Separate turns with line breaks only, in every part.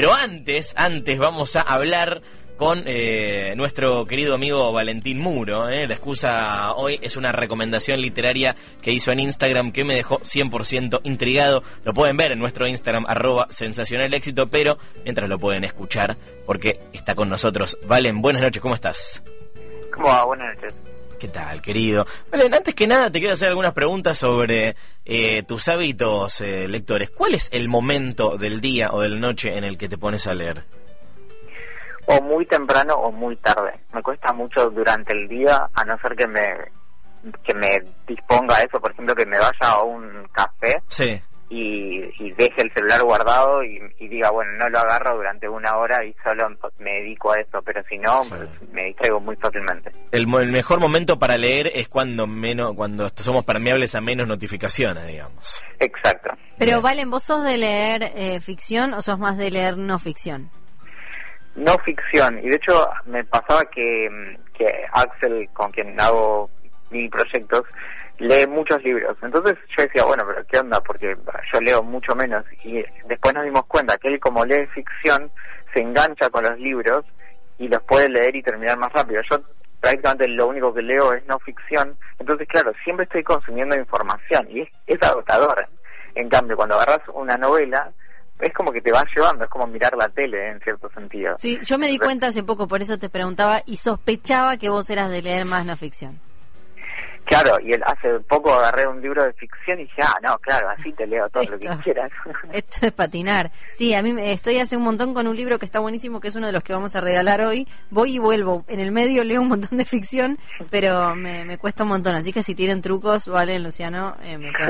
Pero antes, antes vamos a hablar con eh, nuestro querido amigo Valentín Muro. ¿eh? La excusa hoy es una recomendación literaria que hizo en Instagram que me dejó 100% intrigado. Lo pueden ver en nuestro Instagram, arroba sensacional éxito, pero mientras lo pueden escuchar, porque está con nosotros. Valen, buenas noches, ¿cómo estás?
¿Cómo va? Buenas noches.
¿Qué tal, querido? Valen, antes que nada te quiero hacer algunas preguntas sobre eh, tus hábitos eh, lectores. ¿Cuál es el momento del día o de la noche en el que te pones a leer?
o muy temprano o muy tarde. Me cuesta mucho durante el día, a no ser que me que me disponga a eso, por ejemplo, que me vaya a un café
Sí.
Y, y deje el celular guardado y, y diga, bueno, no lo agarro durante una hora y solo me dedico a eso, pero si no,
Sí.
me distraigo muy fácilmente.
El, mo- el mejor momento para leer es cuando menos cuando somos permeables a menos notificaciones, digamos.
Exacto.
Pero
Bien.
Valen, ¿vos sos de leer eh, ficción o sos más de leer no ficción?
No ficción. Y de hecho me pasaba que, que Axel, con quien hago mil proyectos, lee muchos libros. Entonces yo decía, bueno, pero ¿qué onda? Porque yo leo mucho menos. Y después nos dimos cuenta que él como lee ficción, se engancha con los libros y los puede leer y terminar más rápido. Yo prácticamente lo único que leo es no ficción. Entonces, claro, siempre estoy consumiendo información y es, es agotador. En cambio, cuando agarras una novela, es como que te va llevando, es como mirar la tele en cierto sentido.
Sí, yo me di cuenta hace poco, por eso te preguntaba y sospechaba que vos eras de leer más no ficción.
Claro, y el, hace poco agarré un libro de ficción y dije, ah, no, claro, así te leo todo lo que quieras.
Esto es patinar. Sí, a mí me- estoy hace un montón con un libro que está buenísimo, que es uno de los que vamos a regalar hoy. Voy y vuelvo. En el medio leo un montón de ficción, pero me, me cuesta un montón. Así que si tienen trucos, Valen, Luciano, eh, me.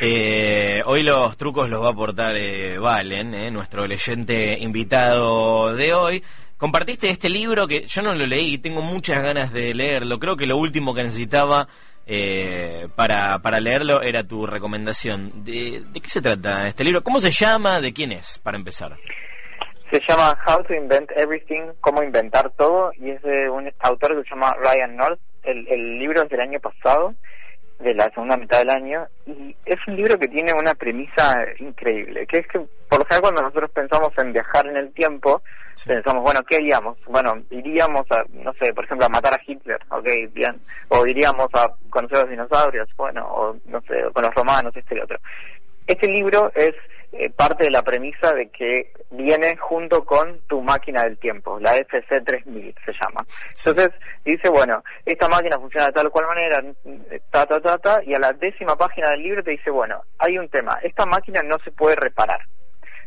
Eh, hoy los trucos los va a aportar eh, Valen, eh, nuestro leyente invitado de hoy. Compartiste este libro que yo no lo leí y tengo muchas ganas de leerlo. Creo que lo último que necesitaba eh, para, para leerlo era tu recomendación. ¿De, ¿De qué se trata este libro? ¿Cómo se llama? ¿De quién es? Para empezar.
Se llama How to Invent Everything, cómo inventar todo, y es de un autor que se llama Ryan North. El, el libro es del año pasado, de la segunda mitad del año, y es un libro que tiene una premisa increíble, que es que por lo general cuando nosotros pensamos en viajar en el tiempo,
Sí.
pensamos, bueno, ¿qué haríamos? Bueno, iríamos a, no sé, por ejemplo, a matar a Hitler, ok, bien, o iríamos a conocer a los dinosaurios, bueno, o no sé, con los romanos, este y otro. Este libro es eh, parte de la premisa de que viene junto con tu máquina del tiempo, la FC3000 se llama.
Sí.
Entonces dice, bueno, esta máquina funciona de tal o cual manera, ta, ta, ta, ta, y a la décima página del libro te dice, bueno, hay un tema, esta máquina no se puede reparar.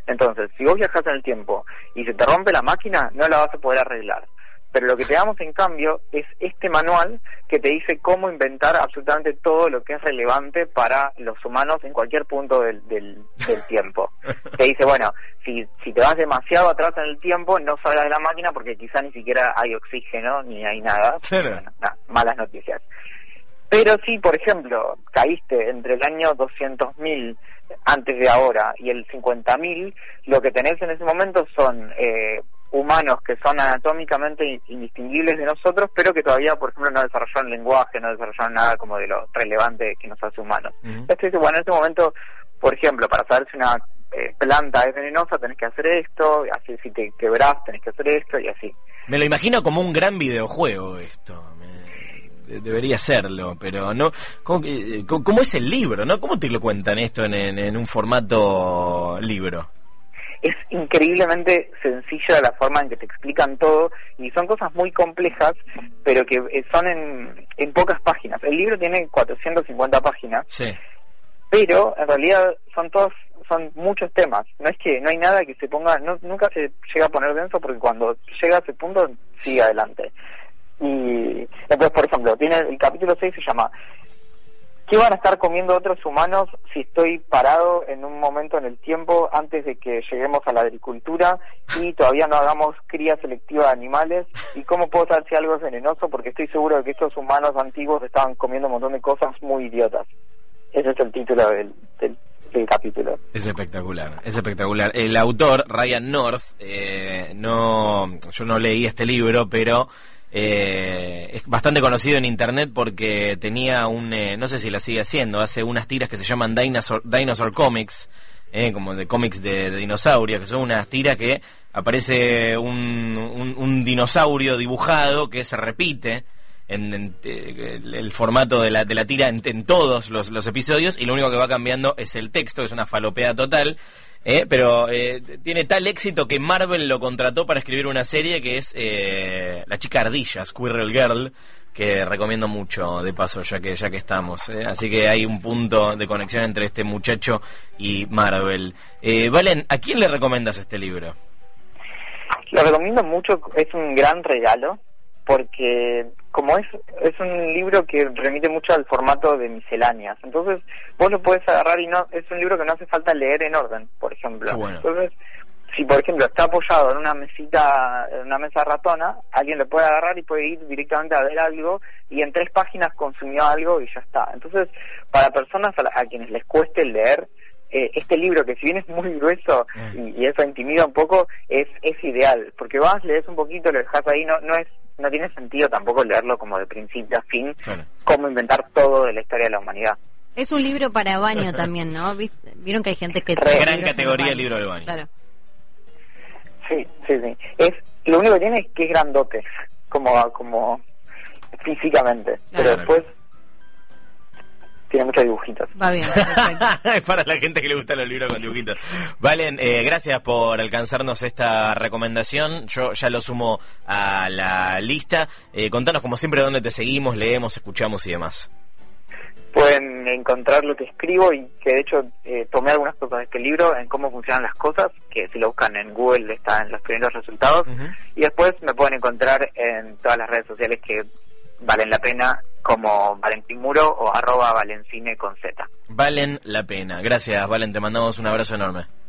Entonces, si vos viajas en el tiempo y se te rompe la máquina, no la vas a poder arreglar. Pero lo que te damos en cambio es este manual que te dice cómo inventar absolutamente todo lo que es relevante para los humanos en cualquier punto del, del, del tiempo. Te dice, bueno, si, si te vas demasiado atrás en el tiempo, no salgas de la máquina porque quizá ni siquiera hay oxígeno ni hay nada. Bueno, nada, malas noticias. Pero si, por ejemplo, caíste entre el año 200.000 antes de ahora y el 50.000, lo que tenés en ese momento son eh, humanos que son anatómicamente indistinguibles de nosotros, pero que todavía, por ejemplo, no desarrollaron lenguaje, no desarrollaron nada como de lo relevante que nos hace humanos.
Ujú.
Entonces, dice, bueno, en este momento, por ejemplo, para saber si una eh, planta es venenosa, tenés que hacer esto, así si te quebrás, tenés que hacer esto, y así.
Me lo imagino como un gran videojuego esto. Me- debería serlo, pero no. ¿cómo, que- cómo- es el libro? ¿No? ¿Cómo te lo cuentan esto en, en- en un formato libro?
es increíblemente sencilla la forma en que te explican todo y son cosas muy complejas, pero que eh, son en, en pocas páginas. El libro tiene 450 páginas,
Sí.
pero en realidad son todos son muchos temas. No es que no hay nada que se ponga, no, nunca se llega a poner denso porque cuando llega a ese punto sigue adelante. Y entonces, por ejemplo, tiene el capítulo 6 se llama ¿Qué van a estar comiendo otros humanos si estoy parado en un momento en el tiempo antes de que lleguemos a la agricultura y todavía no hagamos cría selectiva de animales? ¿Y cómo puedo saber si algo es venenoso? Porque estoy seguro de que estos humanos antiguos estaban comiendo un montón de cosas muy idiotas. Ese es el título del, del, capítulo.
Es espectacular, es espectacular. El autor, Ryan North, eh, no, yo no leí este libro, pero eh, es bastante conocido en internet porque tenía un, eh, no sé si la sigue haciendo, hace unas tiras que se llaman Dinosaur, Dinosaur Comics, eh, como de cómics de, dinosaurios, que son unas tiras que aparece un, un, dinosaurio dibujado que se repite. En, el formato de la, de la tira en, todos los, los, episodios y lo único que va cambiando es el texto, es una falopea total. Eh, pero eh, tiene tal éxito que Marvel lo contrató para escribir una serie que es eh, La chica ardilla, Squirrel Girl, que recomiendo mucho de paso ya que ya que estamos. Así que hay un punto de conexión entre este muchacho y Marvel. Valen, ¿a quién le recomiendas este libro?
Lo recomiendo mucho, es un gran regalo porque como es es un libro que remite mucho al formato de misceláneas, entonces vos lo puedes agarrar y no es un libro que no hace falta leer en orden, por ejemplo. Entonces, si por ejemplo está apoyado en una mesita, en una mesa ratona, alguien lo puede agarrar y puede ir directamente a ver algo y en tres páginas consumió algo y ya está. Entonces, para personas a, quienes les cueste leer, eh, este libro, que si bien es muy grueso eh. y, eso intimida un poco, es, es ideal, porque vas, lees un poquito, lo dejas ahí, no, no es no tiene sentido tampoco leerlo como de principio a fin, como inventar todo de la historia de la humanidad.
Es un libro para baño también, ¿no? Vieron que hay gente que...
gran categoría el libro del baño. Claro.
Sí, sí, sí. Es, lo único que tiene es que es grandote, como, como físicamente. Pero después tiene muchos dibujitos.
Va bien,
es para la gente que le gustan los libros con dibujitos. Valen, eh, gracias por alcanzarnos esta recomendación. Yo ya lo sumo a la lista. Eh, contanos, como siempre, dónde te seguimos, leemos, escuchamos y demás.
Pueden encontrar lo que escribo y que de hecho eh, tomé algunas cosas de este libro en cómo funcionan las cosas, que si lo buscan en Google está en los primeros resultados. Y después me pueden encontrar en todas las redes sociales que valen la pena como Valentín Muro o arroba Valencine con Z.
Valen la pena. Gracias, Valen. Te mandamos un abrazo enorme.